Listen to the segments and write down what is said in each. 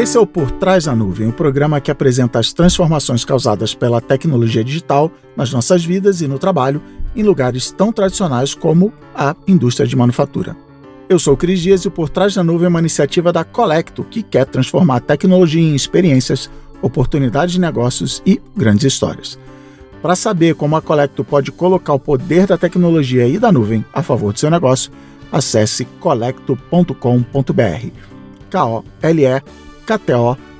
Esse é o Por Trás da Nuvem, o um programa que apresenta as transformações causadas pela tecnologia digital nas nossas vidas e no trabalho em lugares tão tradicionais como a indústria de manufatura. Eu sou o Cris Dias e o Por Trás da Nuvem é uma iniciativa da Colecto que quer transformar a tecnologia em experiências, oportunidades de negócios e grandes histórias. Para saber como a Colecto pode colocar o poder da tecnologia e da nuvem a favor do seu negócio, acesse colecto.com.br. K-O-L-E-K-T-O.com.br.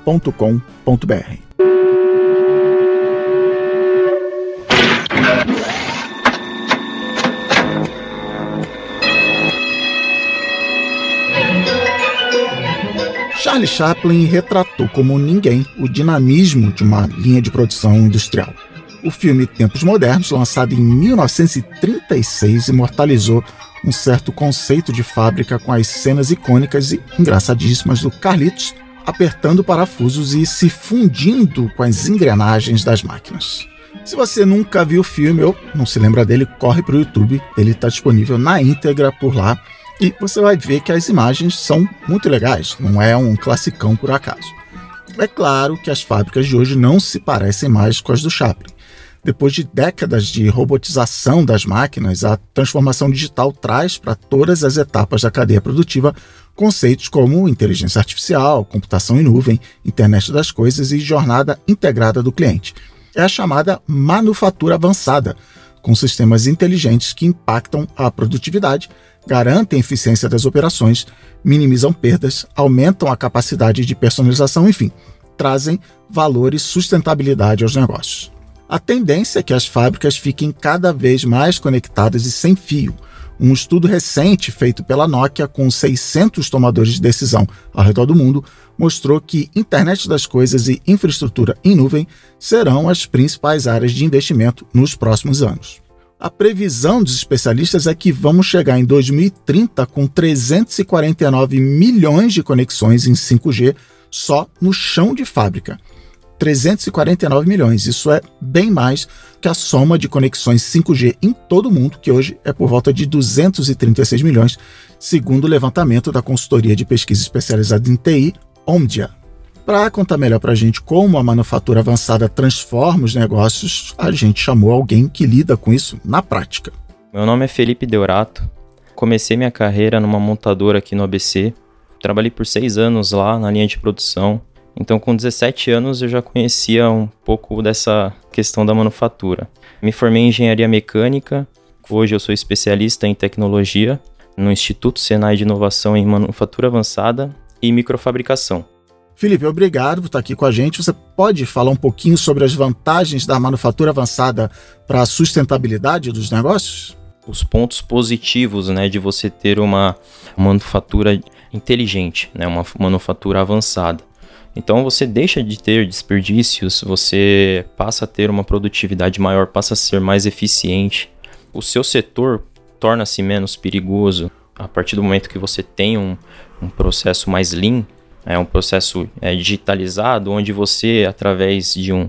Charlie Chaplin retratou como ninguém o dinamismo de uma linha de produção industrial. O filme Tempos Modernos, lançado em 1936, imortalizou um certo conceito de fábrica com as cenas icônicas e engraçadíssimas do Carlitos apertando parafusos e se fundindo com as engrenagens das máquinas. Se você nunca viu o filme ou não se lembra dele, corre para o YouTube, ele está disponível na íntegra por lá e você vai ver que as imagens são muito legais, não é um classicão por acaso. É claro que as fábricas de hoje não se parecem mais com as do Chaplin. Depois de décadas de robotização das máquinas, a transformação digital traz para todas as etapas da cadeia produtiva conceitos como inteligência artificial, computação em nuvem, internet das coisas e jornada integrada do cliente. É a chamada manufatura avançada, com sistemas inteligentes que impactam a produtividade, garantem a eficiência das operações, minimizam perdas, aumentam a capacidade de personalização, enfim, trazem valor e sustentabilidade aos negócios. A tendência é que as fábricas fiquem cada vez mais conectadas e sem fio. Um estudo recente feito pela Nokia com 600 tomadores de decisão ao redor do mundo mostrou que internet das coisas e infraestrutura em nuvem serão as principais áreas de investimento nos próximos anos. A previsão dos especialistas é que vamos chegar em 2030 com 349 milhões de conexões em 5G só no chão de fábrica. 349 milhões. Isso é bem mais que a soma de conexões 5G em todo o mundo, que hoje é por volta de 236 milhões, segundo o levantamento da consultoria de pesquisa especializada em TI, Omdia. Para contar melhor para a gente como a manufatura avançada transforma os negócios, a gente chamou alguém que lida com isso na prática. Meu nome é Felipe Deorato. Comecei minha carreira numa montadora aqui no ABC. Trabalhei por seis anos lá na linha de produção, então, com 17 anos, eu já conhecia um pouco dessa questão da manufatura. Me formei em engenharia mecânica, hoje eu sou especialista em tecnologia no Instituto Senai de Inovação em Manufatura Avançada e Microfabricação. Felipe, obrigado por estar aqui com a gente. Você pode falar um pouquinho sobre as vantagens da manufatura avançada para a sustentabilidade dos negócios? Os pontos positivos né, de você ter uma manufatura inteligente, né, uma manufatura avançada. Então você deixa de ter desperdícios, você passa a ter uma produtividade maior, passa a ser mais eficiente. O seu setor torna-se menos perigoso a partir do momento que você tem um, um processo mais lean, é um processo é, digitalizado, onde você, através de um,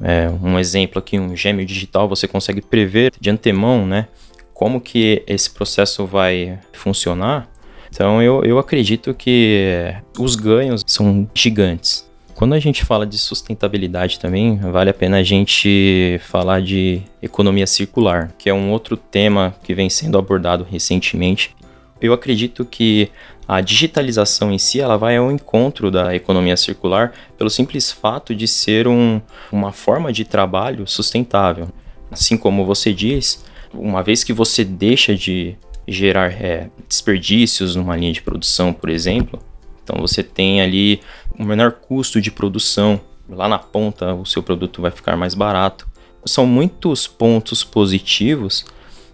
é, um exemplo aqui, um gêmeo digital, você consegue prever de antemão, né, como que esse processo vai funcionar então eu, eu acredito que os ganhos são gigantes. Quando a gente fala de sustentabilidade também, vale a pena a gente falar de economia circular, que é um outro tema que vem sendo abordado recentemente. Eu acredito que a digitalização em si ela vai ao encontro da economia circular pelo simples fato de ser um, uma forma de trabalho sustentável. Assim como você diz, uma vez que você deixa de gerar é, desperdícios numa linha de produção, por exemplo. Então você tem ali um menor custo de produção. Lá na ponta o seu produto vai ficar mais barato. São muitos pontos positivos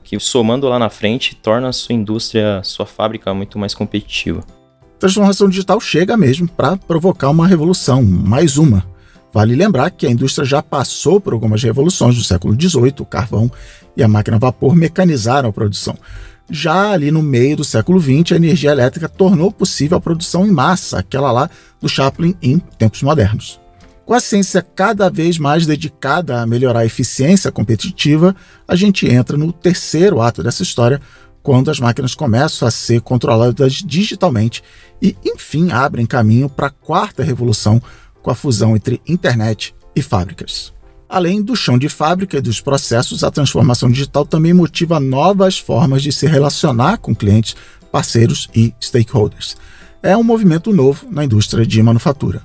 que somando lá na frente torna a sua indústria, sua fábrica muito mais competitiva. A transformação digital chega mesmo para provocar uma revolução, mais uma. Vale lembrar que a indústria já passou por algumas revoluções do século XVIII, o carvão e a máquina a vapor mecanizaram a produção. Já ali no meio do século XX, a energia elétrica tornou possível a produção em massa, aquela lá do Chaplin em tempos modernos. Com a ciência cada vez mais dedicada a melhorar a eficiência competitiva, a gente entra no terceiro ato dessa história, quando as máquinas começam a ser controladas digitalmente e, enfim, abrem caminho para a quarta revolução com a fusão entre internet e fábricas. Além do chão de fábrica e dos processos, a transformação digital também motiva novas formas de se relacionar com clientes, parceiros e stakeholders. É um movimento novo na indústria de manufatura.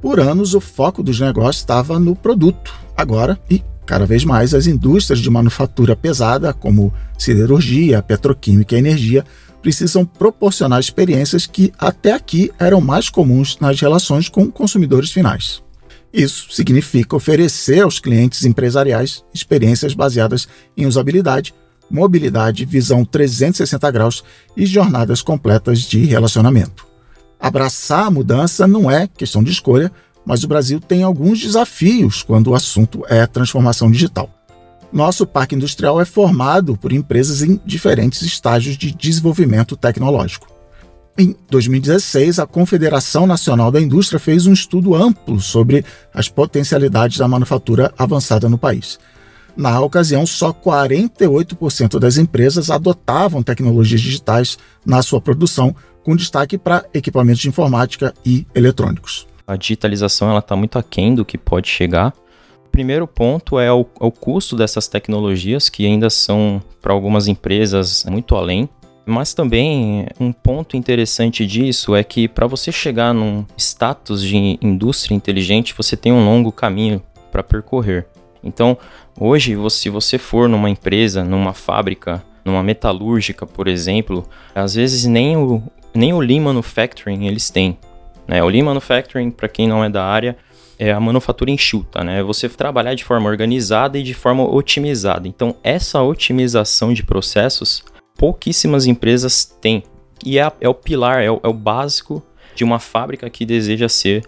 Por anos, o foco dos negócios estava no produto. Agora, e Cada vez mais, as indústrias de manufatura pesada, como siderurgia, petroquímica e energia, precisam proporcionar experiências que até aqui eram mais comuns nas relações com consumidores finais. Isso significa oferecer aos clientes empresariais experiências baseadas em usabilidade, mobilidade, visão 360 graus e jornadas completas de relacionamento. Abraçar a mudança não é questão de escolha, mas o Brasil tem alguns desafios quando o assunto é transformação digital. Nosso parque industrial é formado por empresas em diferentes estágios de desenvolvimento tecnológico. Em 2016, a Confederação Nacional da Indústria fez um estudo amplo sobre as potencialidades da manufatura avançada no país. Na ocasião, só 48% das empresas adotavam tecnologias digitais na sua produção, com destaque para equipamentos de informática e eletrônicos a digitalização está muito aquém do que pode chegar. O primeiro ponto é o, é o custo dessas tecnologias, que ainda são, para algumas empresas, muito além. Mas também um ponto interessante disso é que para você chegar num status de indústria inteligente, você tem um longo caminho para percorrer. Então, hoje, se você for numa empresa, numa fábrica, numa metalúrgica, por exemplo, às vezes nem o, nem o Lean Manufacturing eles têm. Né? O Lean Manufacturing, para quem não é da área, é a manufatura enxuta, né? Você trabalhar de forma organizada e de forma otimizada. Então, essa otimização de processos, pouquíssimas empresas têm. E é, é o pilar, é o, é o básico de uma fábrica que deseja ser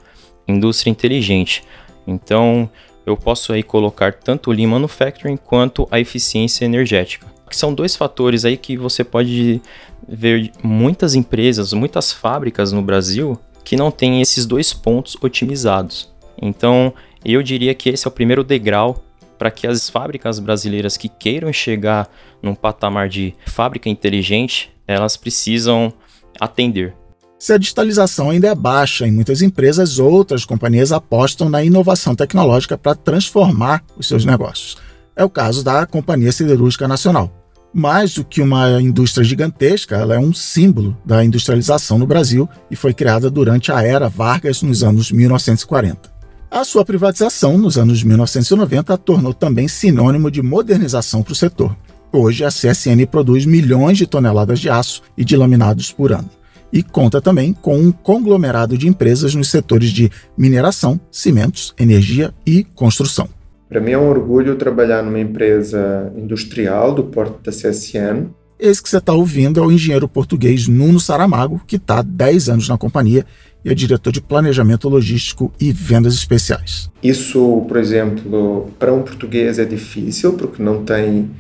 indústria inteligente. Então, eu posso aí colocar tanto o Lean Manufacturing quanto a eficiência energética. Que são dois fatores aí que você pode ver muitas empresas, muitas fábricas no Brasil que não tem esses dois pontos otimizados. Então, eu diria que esse é o primeiro degrau para que as fábricas brasileiras que queiram chegar num patamar de fábrica inteligente, elas precisam atender. Se a digitalização ainda é baixa em muitas empresas, outras companhias apostam na inovação tecnológica para transformar os seus negócios. É o caso da Companhia Siderúrgica Nacional. Mais do que uma indústria gigantesca, ela é um símbolo da industrialização no Brasil e foi criada durante a era Vargas nos anos 1940. A sua privatização nos anos 1990 a tornou também sinônimo de modernização para o setor. Hoje, a CSN produz milhões de toneladas de aço e de laminados por ano e conta também com um conglomerado de empresas nos setores de mineração, cimentos, energia e construção. Para mim é um orgulho trabalhar numa empresa industrial do porto da CSN. Esse que você está ouvindo é o engenheiro português Nuno Saramago, que está há 10 anos na companhia e é diretor de planejamento logístico e vendas especiais. Isso, por exemplo, para um português é difícil, porque não tem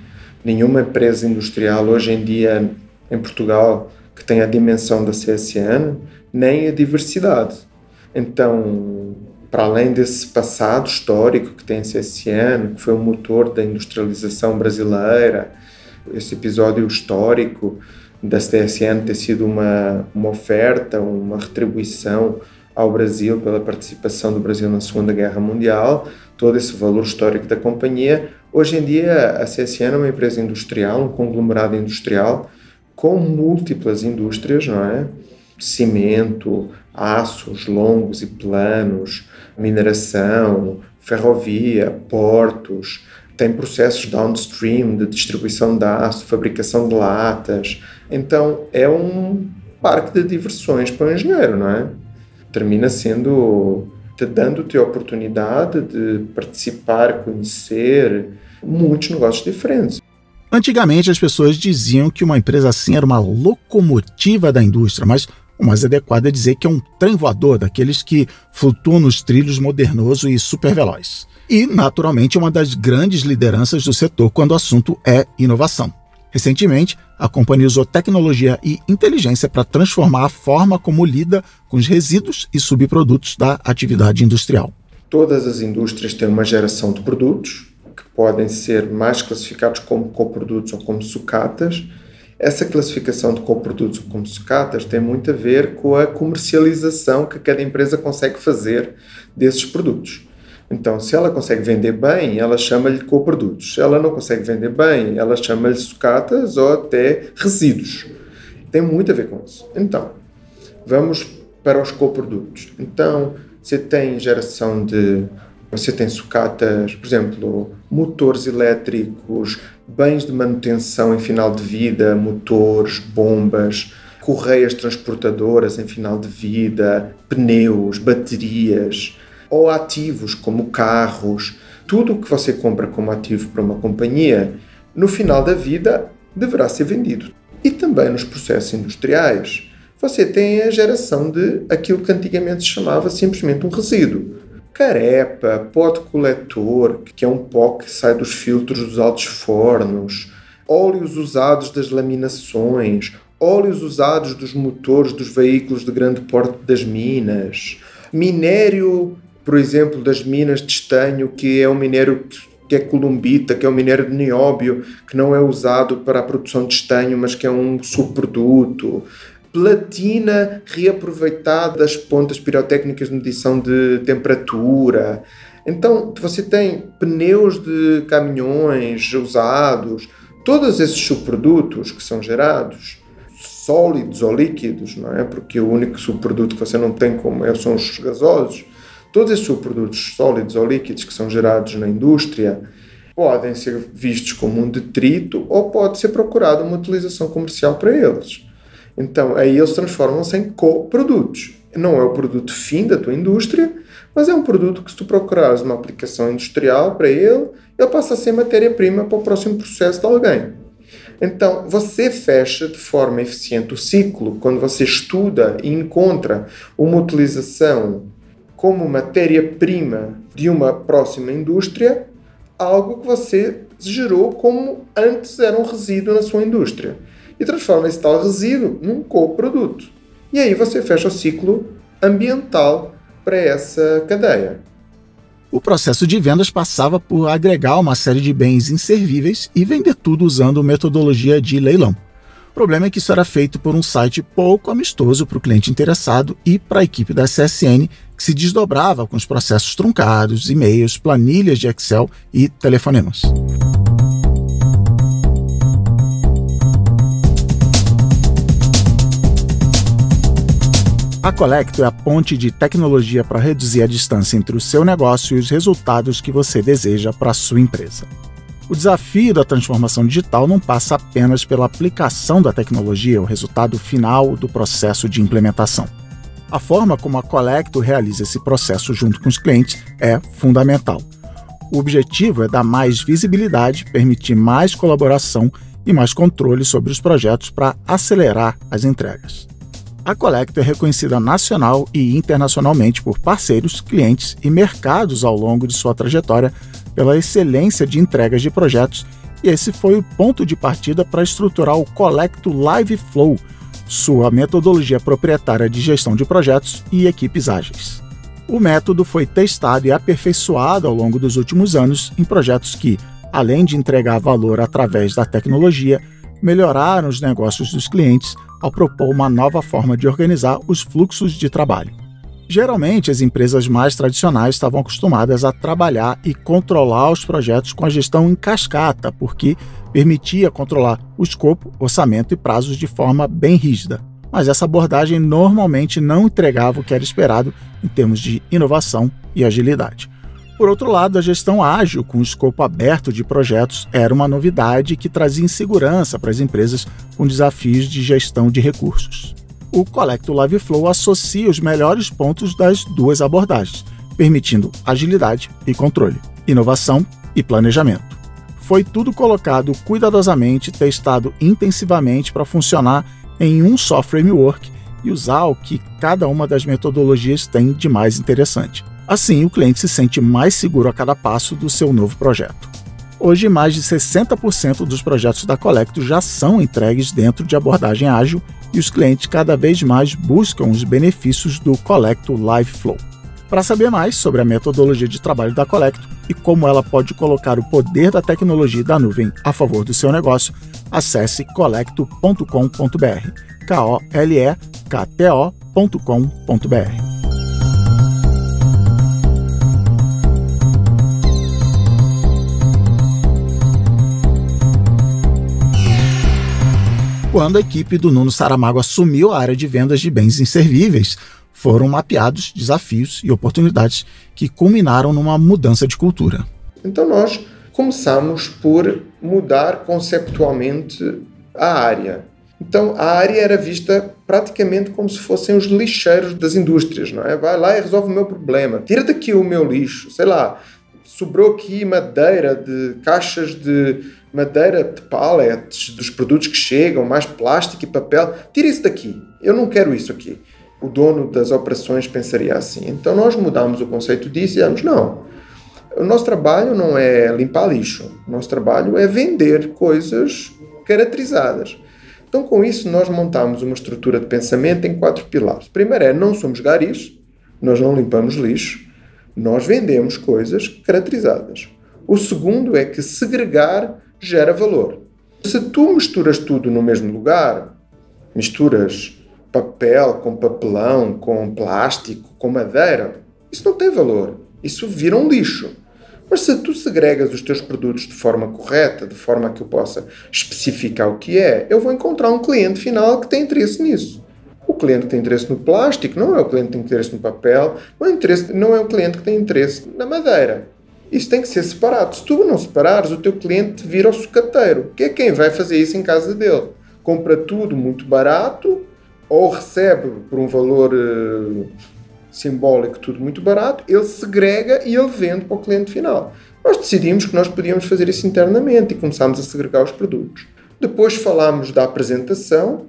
nenhuma empresa industrial hoje em dia em Portugal que tenha a dimensão da CSN, nem a diversidade. Então, para além desse passado histórico que tem a CSN, que foi o motor da industrialização brasileira, esse episódio histórico da CSN ter sido uma, uma oferta, uma retribuição ao Brasil pela participação do Brasil na Segunda Guerra Mundial, todo esse valor histórico da companhia. Hoje em dia, a CSN é uma empresa industrial, um conglomerado industrial com múltiplas indústrias, não é? Cimento, aços longos e planos, mineração, ferrovia, portos, tem processos downstream de distribuição de aço, fabricação de latas. Então é um parque de diversões para o engenheiro, não é? Termina sendo te dando-te a oportunidade de participar, conhecer muitos negócios diferentes. Antigamente as pessoas diziam que uma empresa assim era uma locomotiva da indústria, mas o mais adequado é dizer que é um trem voador, daqueles que flutuam nos trilhos modernoso e super veloz. E, naturalmente, uma das grandes lideranças do setor quando o assunto é inovação. Recentemente, a companhia usou tecnologia e inteligência para transformar a forma como lida com os resíduos e subprodutos da atividade industrial. Todas as indústrias têm uma geração de produtos que podem ser mais classificados como coprodutos ou como sucatas essa classificação de coprodutos como sucatas tem muito a ver com a comercialização que cada empresa consegue fazer desses produtos. Então, se ela consegue vender bem, ela chama-lhe coprodutos. Se ela não consegue vender bem, ela chama-lhe sucatas ou até resíduos. Tem muito a ver com isso. Então, vamos para os coprodutos. Então, você tem geração de você tem sucatas, por exemplo, motores elétricos, bens de manutenção em final de vida, motores, bombas, correias transportadoras em final de vida, pneus, baterias, ou ativos como carros. Tudo o que você compra como ativo para uma companhia, no final da vida, deverá ser vendido. E também nos processos industriais, você tem a geração de aquilo que antigamente se chamava simplesmente um resíduo. Carepa, pó de coletor, que é um pó que sai dos filtros dos altos fornos, óleos usados das laminações, óleos usados dos motores dos veículos de grande porte das minas, minério, por exemplo, das minas de estanho, que é um minério que é columbita, que é um minério de nióbio, que não é usado para a produção de estanho, mas que é um subproduto platina reaproveitada das pontas pirotécnicas de medição de temperatura. Então, você tem pneus de caminhões usados, todos esses subprodutos que são gerados, sólidos ou líquidos, não é? Porque o único subproduto que você não tem como é, são os gasosos. Todos esses subprodutos sólidos ou líquidos que são gerados na indústria podem ser vistos como um detrito ou pode ser procurada uma utilização comercial para eles. Então, aí eles transformam-se em coprodutos. Não é o produto fim da tua indústria, mas é um produto que se tu procurares uma aplicação industrial para ele, ele passa a ser matéria-prima para o próximo processo de alguém. Então, você fecha de forma eficiente o ciclo quando você estuda e encontra uma utilização como matéria-prima de uma próxima indústria, algo que você gerou como antes era um resíduo na sua indústria e transforma esse tal resíduo num coproduto. E aí você fecha o ciclo ambiental para essa cadeia. O processo de vendas passava por agregar uma série de bens inservíveis e vender tudo usando metodologia de leilão. O problema é que isso era feito por um site pouco amistoso para o cliente interessado e para a equipe da CSN, que se desdobrava com os processos truncados, e-mails, planilhas de Excel e telefonemas. A Colecto é a ponte de tecnologia para reduzir a distância entre o seu negócio e os resultados que você deseja para a sua empresa. O desafio da transformação digital não passa apenas pela aplicação da tecnologia, o resultado final do processo de implementação. A forma como a Colecto realiza esse processo junto com os clientes é fundamental. O objetivo é dar mais visibilidade, permitir mais colaboração e mais controle sobre os projetos para acelerar as entregas. A Collector é reconhecida nacional e internacionalmente por parceiros, clientes e mercados ao longo de sua trajetória pela excelência de entregas de projetos, e esse foi o ponto de partida para estruturar o Collecto Live Flow, sua metodologia proprietária de gestão de projetos e equipes ágeis. O método foi testado e aperfeiçoado ao longo dos últimos anos em projetos que, além de entregar valor através da tecnologia, melhoraram os negócios dos clientes ao propor uma nova forma de organizar os fluxos de trabalho. Geralmente, as empresas mais tradicionais estavam acostumadas a trabalhar e controlar os projetos com a gestão em cascata, porque permitia controlar o escopo, orçamento e prazos de forma bem rígida. Mas essa abordagem normalmente não entregava o que era esperado em termos de inovação e agilidade. Por outro lado, a gestão ágil, com escopo aberto de projetos, era uma novidade que trazia insegurança para as empresas com desafios de gestão de recursos. O Collecto Live Flow associa os melhores pontos das duas abordagens, permitindo agilidade e controle, inovação e planejamento. Foi tudo colocado cuidadosamente, testado intensivamente para funcionar em um só framework e usar o que cada uma das metodologias tem de mais interessante. Assim, o cliente se sente mais seguro a cada passo do seu novo projeto. Hoje, mais de 60% dos projetos da Colecto já são entregues dentro de abordagem ágil e os clientes cada vez mais buscam os benefícios do Colecto Live Flow. Para saber mais sobre a metodologia de trabalho da Colecto e como ela pode colocar o poder da tecnologia da nuvem a favor do seu negócio, acesse colecto.com.br. K-O-L-E-K-T-O.com.br. Quando a equipe do Nuno Saramago assumiu a área de vendas de bens inservíveis, foram mapeados desafios e oportunidades que culminaram numa mudança de cultura. Então nós começamos por mudar conceptualmente a área. Então a área era vista praticamente como se fossem os lixeiros das indústrias, não é? Vai lá e resolve o meu problema. Tira daqui o meu lixo, sei lá. Sobrou aqui madeira de caixas de madeira de pallets dos produtos que chegam, mais plástico e papel. Tira isso daqui. Eu não quero isso aqui o dono das operações pensaria assim. Então nós mudamos o conceito disso e dizemos, não, o nosso trabalho não é limpar lixo, o nosso trabalho é vender coisas caracterizadas. Então com isso nós montamos uma estrutura de pensamento em quatro pilares. Primeiro é, não somos garis, nós não limpamos lixo, nós vendemos coisas caracterizadas. O segundo é que segregar gera valor. Se tu misturas tudo no mesmo lugar, misturas papel, com papelão, com plástico, com madeira, isso não tem valor. Isso vira um lixo. Mas se tu segregas os teus produtos de forma correta, de forma que eu possa especificar o que é, eu vou encontrar um cliente final que tem interesse nisso. O cliente tem interesse no plástico não é o cliente que tem interesse no papel, não é, interesse, não é o cliente que tem interesse na madeira. Isso tem que ser separado. Se tu não separares, o teu cliente vira o sucateiro, que é quem vai fazer isso em casa dele. Compra tudo muito barato, ou recebe por um valor uh, simbólico tudo muito barato, ele segrega e ele vende para o cliente final. Nós decidimos que nós podíamos fazer isso internamente e começámos a segregar os produtos. Depois falámos da apresentação,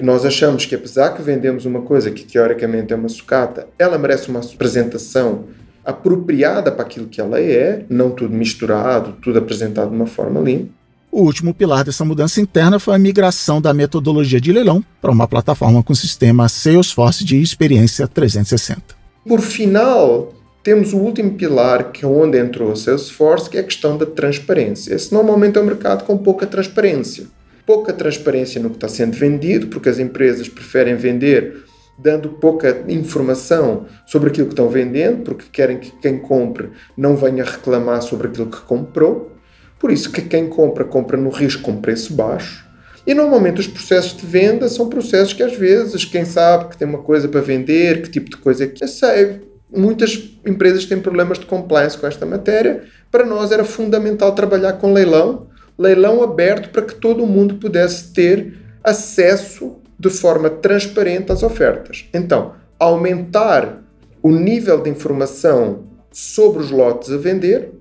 nós achamos que apesar que vendemos uma coisa que teoricamente é uma sucata, ela merece uma apresentação apropriada para aquilo que ela é, não tudo misturado, tudo apresentado de uma forma limpa. O último pilar dessa mudança interna foi a migração da metodologia de leilão para uma plataforma com sistema Salesforce de experiência 360. Por final, temos o último pilar, que é onde entrou o Salesforce, que é a questão da transparência. Esse normalmente é um mercado com pouca transparência. Pouca transparência no que está sendo vendido, porque as empresas preferem vender dando pouca informação sobre aquilo que estão vendendo, porque querem que quem compre não venha reclamar sobre aquilo que comprou. Por isso que quem compra, compra no risco com preço baixo. E normalmente os processos de venda são processos que às vezes, quem sabe que tem uma coisa para vender, que tipo de coisa é que. Eu sei, muitas empresas têm problemas de compliance com esta matéria. Para nós era fundamental trabalhar com leilão, leilão aberto para que todo mundo pudesse ter acesso de forma transparente às ofertas. Então, aumentar o nível de informação sobre os lotes a vender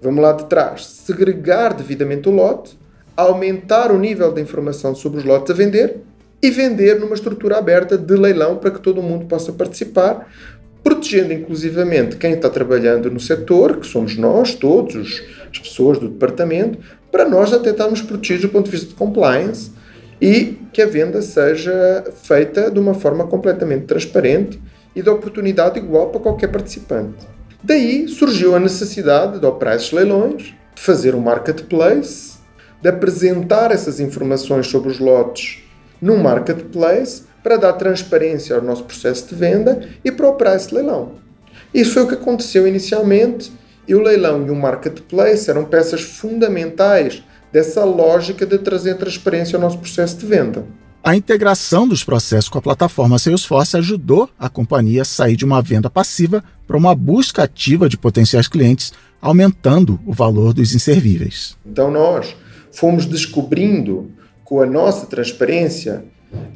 Vamos lá de trás. Segregar devidamente o lote, aumentar o nível de informação sobre os lotes a vender e vender numa estrutura aberta de leilão para que todo mundo possa participar, protegendo inclusivamente quem está trabalhando no setor, que somos nós, todos, as pessoas do departamento, para nós até estarmos protegidos do ponto de vista de compliance e que a venda seja feita de uma forma completamente transparente e de oportunidade igual para qualquer participante. Daí surgiu a necessidade de operar esses leilões, de fazer um marketplace, de apresentar essas informações sobre os lotes num marketplace para dar transparência ao nosso processo de venda e para operar esse leilão. Isso foi o que aconteceu inicialmente e o leilão e o marketplace eram peças fundamentais dessa lógica de trazer transparência ao nosso processo de venda. A integração dos processos com a plataforma Salesforce ajudou a companhia a sair de uma venda passiva para uma busca ativa de potenciais clientes, aumentando o valor dos inservíveis. Então nós fomos descobrindo com a nossa transparência,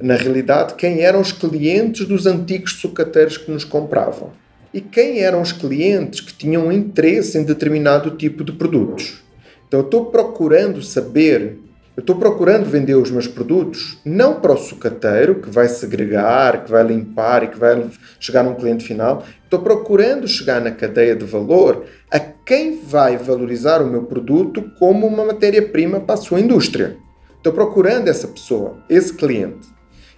na realidade, quem eram os clientes dos antigos sucateiros que nos compravam e quem eram os clientes que tinham interesse em determinado tipo de produtos. Então eu estou procurando saber eu estou procurando vender os meus produtos não para o sucateiro, que vai segregar, que vai limpar e que vai chegar a um cliente final. Estou procurando chegar na cadeia de valor a quem vai valorizar o meu produto como uma matéria-prima para a sua indústria. Estou procurando essa pessoa, esse cliente.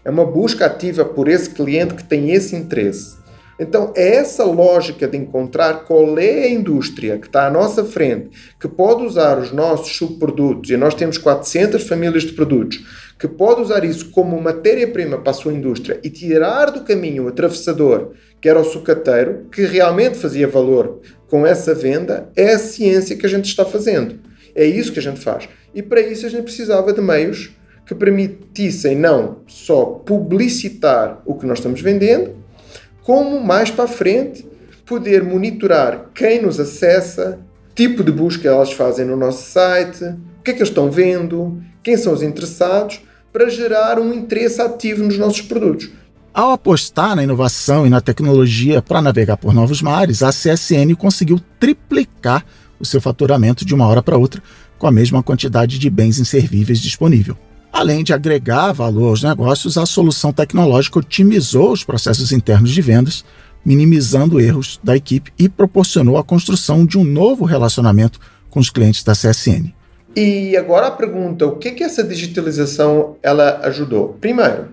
É uma busca ativa por esse cliente que tem esse interesse. Então, é essa lógica de encontrar qual é a indústria que está à nossa frente, que pode usar os nossos subprodutos, e nós temos 400 famílias de produtos, que pode usar isso como matéria-prima para a sua indústria e tirar do caminho o atravessador, que era o sucateiro, que realmente fazia valor com essa venda, é a ciência que a gente está fazendo. É isso que a gente faz. E para isso a gente precisava de meios que permitissem não só publicitar o que nós estamos vendendo, como mais para frente poder monitorar quem nos acessa, tipo de busca elas fazem no nosso site, o que é que eles estão vendo, quem são os interessados, para gerar um interesse ativo nos nossos produtos. Ao apostar na inovação e na tecnologia para navegar por novos mares, a CSN conseguiu triplicar o seu faturamento de uma hora para outra com a mesma quantidade de bens inservíveis disponível. Além de agregar valor aos negócios, a solução tecnológica otimizou os processos internos de vendas, minimizando erros da equipe e proporcionou a construção de um novo relacionamento com os clientes da CSN. E agora a pergunta, o que que essa digitalização ela ajudou? Primeiro,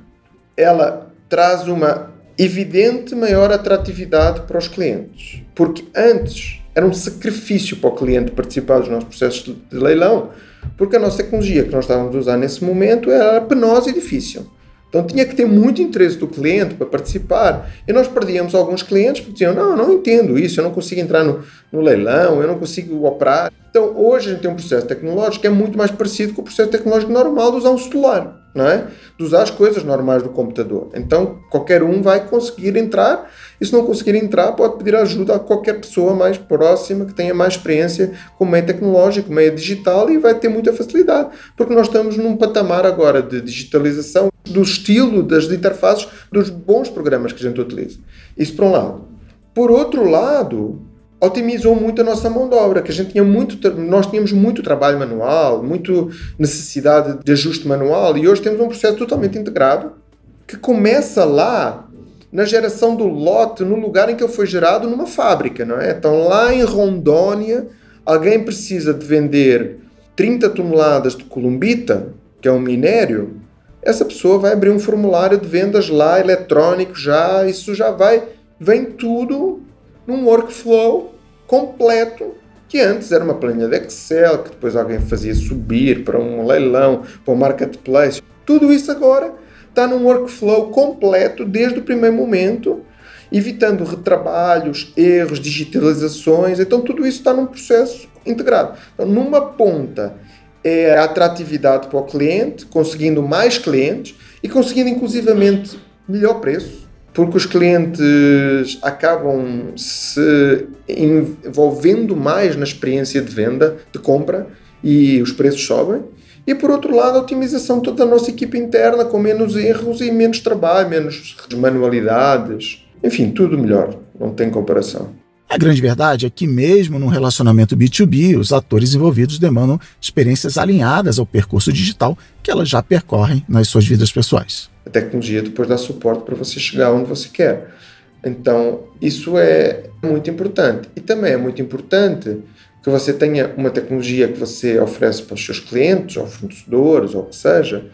ela traz uma evidente maior atratividade para os clientes. Porque antes era um sacrifício para o cliente participar dos nossos processos de leilão, porque a nossa tecnologia que nós estávamos a usar nesse momento era penosa e difícil. Então tinha que ter muito interesse do cliente para participar. E nós perdíamos alguns clientes porque diziam: Não, não entendo isso, eu não consigo entrar no, no leilão, eu não consigo operar. Então hoje a gente tem um processo tecnológico que é muito mais parecido com o processo tecnológico normal de usar um celular não é? De usar as coisas normais do computador. Então, qualquer um vai conseguir entrar, e se não conseguir entrar, pode pedir ajuda a qualquer pessoa mais próxima, que tenha mais experiência com meio tecnológico, meio digital, e vai ter muita facilidade, porque nós estamos num patamar agora de digitalização do estilo das interfaces dos bons programas que a gente utiliza. Isso por um lado. Por outro lado, otimizou muito a nossa mão de obra, que a gente tinha muito, nós tínhamos muito trabalho manual, muito necessidade de ajuste manual e hoje temos um processo totalmente integrado que começa lá na geração do lote no lugar em que ele foi gerado numa fábrica, não é? Então lá em Rondônia alguém precisa de vender 30 toneladas de columbita, que é um minério, essa pessoa vai abrir um formulário de vendas lá eletrónico já, isso já vai, vem tudo num workflow completo que antes era uma planilha de Excel, que depois alguém fazia subir para um leilão, para um marketplace. Tudo isso agora está num workflow completo desde o primeiro momento, evitando retrabalhos, erros, digitalizações. Então, tudo isso está num processo integrado. Então, numa ponta é a atratividade para o cliente, conseguindo mais clientes e conseguindo inclusivamente melhor preço porque os clientes acabam se envolvendo mais na experiência de venda, de compra, e os preços sobem. E por outro lado, a otimização de toda a nossa equipe interna, com menos erros e menos trabalho, menos manualidades. Enfim, tudo melhor, não tem comparação. A grande verdade é que, mesmo num relacionamento B2B, os atores envolvidos demandam experiências alinhadas ao percurso digital que elas já percorrem nas suas vidas pessoais. A tecnologia depois dá suporte para você chegar onde você quer. Então, isso é muito importante. E também é muito importante que você tenha uma tecnologia que você oferece para os seus clientes, ou fornecedores, ou o que seja,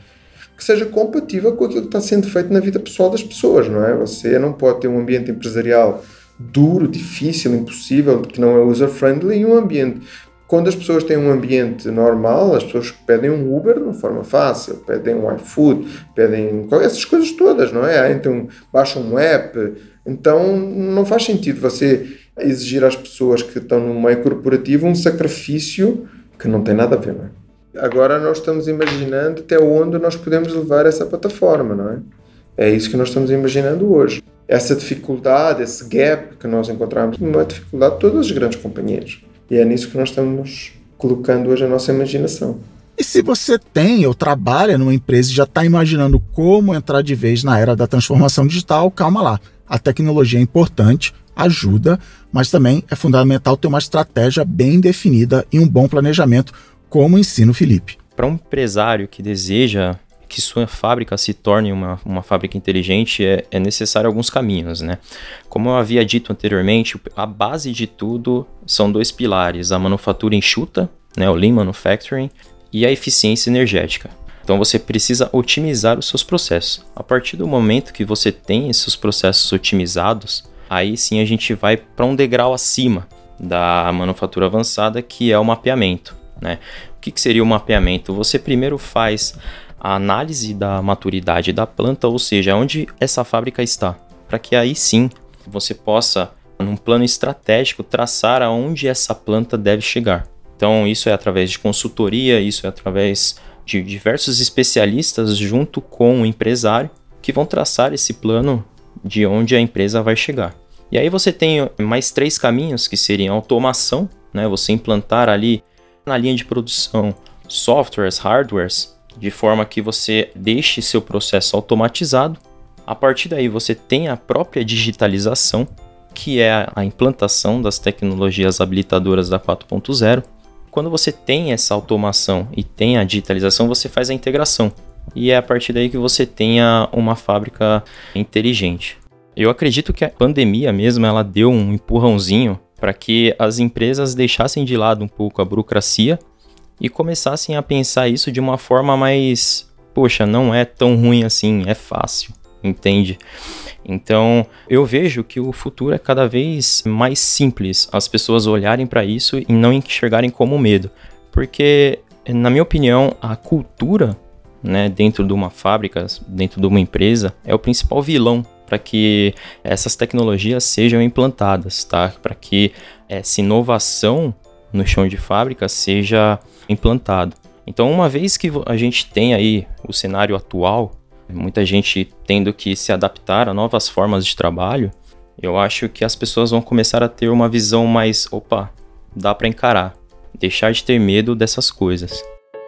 que seja compatível com aquilo que está sendo feito na vida pessoal das pessoas, não é? Você não pode ter um ambiente empresarial duro, difícil, impossível, que não é user-friendly, e um ambiente. Quando as pessoas têm um ambiente normal, as pessoas pedem um Uber de uma forma fácil, pedem um iFood, pedem essas coisas todas, não é? Então baixam um app. Então não faz sentido você exigir às pessoas que estão no meio corporativo um sacrifício que não tem nada a ver, não é? Agora nós estamos imaginando até onde nós podemos levar essa plataforma, não é? É isso que nós estamos imaginando hoje essa dificuldade, esse gap que nós encontramos, é dificuldade de todas as grandes companhias. E é nisso que nós estamos colocando hoje a nossa imaginação. E se você tem ou trabalha numa empresa e já está imaginando como entrar de vez na era da transformação digital, calma lá. A tecnologia é importante, ajuda, mas também é fundamental ter uma estratégia bem definida e um bom planejamento, como ensina o Felipe. Para um empresário que deseja que sua fábrica se torne uma, uma fábrica inteligente é, é necessário alguns caminhos, né? Como eu havia dito anteriormente, a base de tudo são dois pilares: a manufatura enxuta, né, o Lean Manufacturing, e a eficiência energética. Então você precisa otimizar os seus processos. A partir do momento que você tem esses processos otimizados, aí sim a gente vai para um degrau acima da manufatura avançada, que é o mapeamento. Né? O que, que seria o mapeamento? Você primeiro faz a análise da maturidade da planta, ou seja, onde essa fábrica está, para que aí sim você possa, num plano estratégico, traçar aonde essa planta deve chegar. Então, isso é através de consultoria, isso é através de diversos especialistas junto com o empresário que vão traçar esse plano de onde a empresa vai chegar. E aí você tem mais três caminhos que seriam automação, né? Você implantar ali na linha de produção softwares, hardwares, de forma que você deixe seu processo automatizado. A partir daí você tem a própria digitalização, que é a implantação das tecnologias habilitadoras da 4.0. Quando você tem essa automação e tem a digitalização, você faz a integração. E é a partir daí que você tenha uma fábrica inteligente. Eu acredito que a pandemia mesmo ela deu um empurrãozinho para que as empresas deixassem de lado um pouco a burocracia e começassem a pensar isso de uma forma mais, poxa, não é tão ruim assim, é fácil, entende? Então, eu vejo que o futuro é cada vez mais simples, as pessoas olharem para isso e não enxergarem como medo, porque na minha opinião, a cultura, né, dentro de uma fábrica, dentro de uma empresa, é o principal vilão para que essas tecnologias sejam implantadas, tá? Para que essa inovação no chão de fábrica seja implantado. Então, uma vez que a gente tem aí o cenário atual, muita gente tendo que se adaptar a novas formas de trabalho, eu acho que as pessoas vão começar a ter uma visão mais, opa, dá para encarar, deixar de ter medo dessas coisas.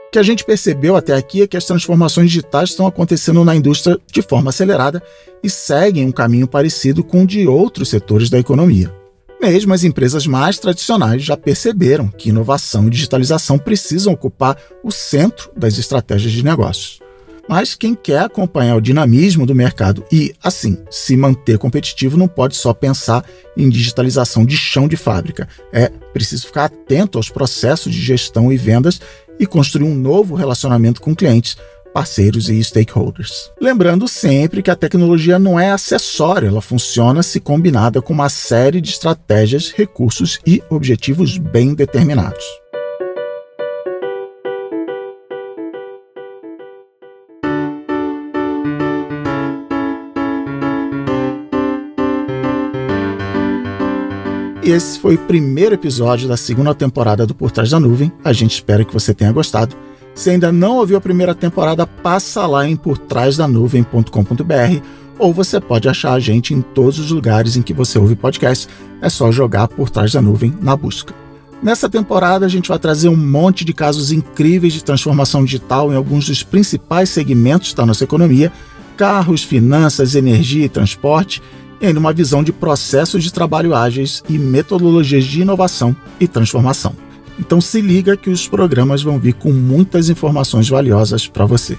O que a gente percebeu até aqui é que as transformações digitais estão acontecendo na indústria de forma acelerada e seguem um caminho parecido com o de outros setores da economia. Mesmo as empresas mais tradicionais já perceberam que inovação e digitalização precisam ocupar o centro das estratégias de negócios. Mas quem quer acompanhar o dinamismo do mercado e, assim, se manter competitivo não pode só pensar em digitalização de chão de fábrica. É preciso ficar atento aos processos de gestão e vendas e construir um novo relacionamento com clientes, parceiros e stakeholders. Lembrando sempre que a tecnologia não é acessória, ela funciona se combinada com uma série de estratégias, recursos e objetivos bem determinados. E esse foi o primeiro episódio da segunda temporada do Por Trás da Nuvem. A gente espera que você tenha gostado. Se ainda não ouviu a primeira temporada, passa lá em portrásdanuvem.com.br ou você pode achar a gente em todos os lugares em que você ouve podcast. É só jogar Por Trás da Nuvem na busca. Nessa temporada, a gente vai trazer um monte de casos incríveis de transformação digital em alguns dos principais segmentos da nossa economia: carros, finanças, energia e transporte e ainda uma visão de processos de trabalho ágeis e metodologias de inovação e transformação. Então se liga que os programas vão vir com muitas informações valiosas para você.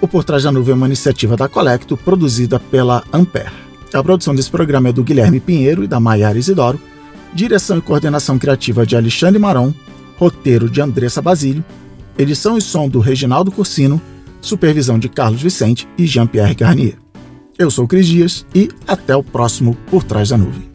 O Por Trás da Nuvem é uma iniciativa da Colecto produzida pela Ampere. A produção desse programa é do Guilherme Pinheiro e da Maiara Isidoro, direção e coordenação criativa de Alexandre Maron, roteiro de Andressa Basílio, edição e som do Reginaldo Cursino, supervisão de Carlos Vicente e Jean-Pierre Garnier. Eu sou o Cris Dias e até o próximo Por Trás da Nuvem.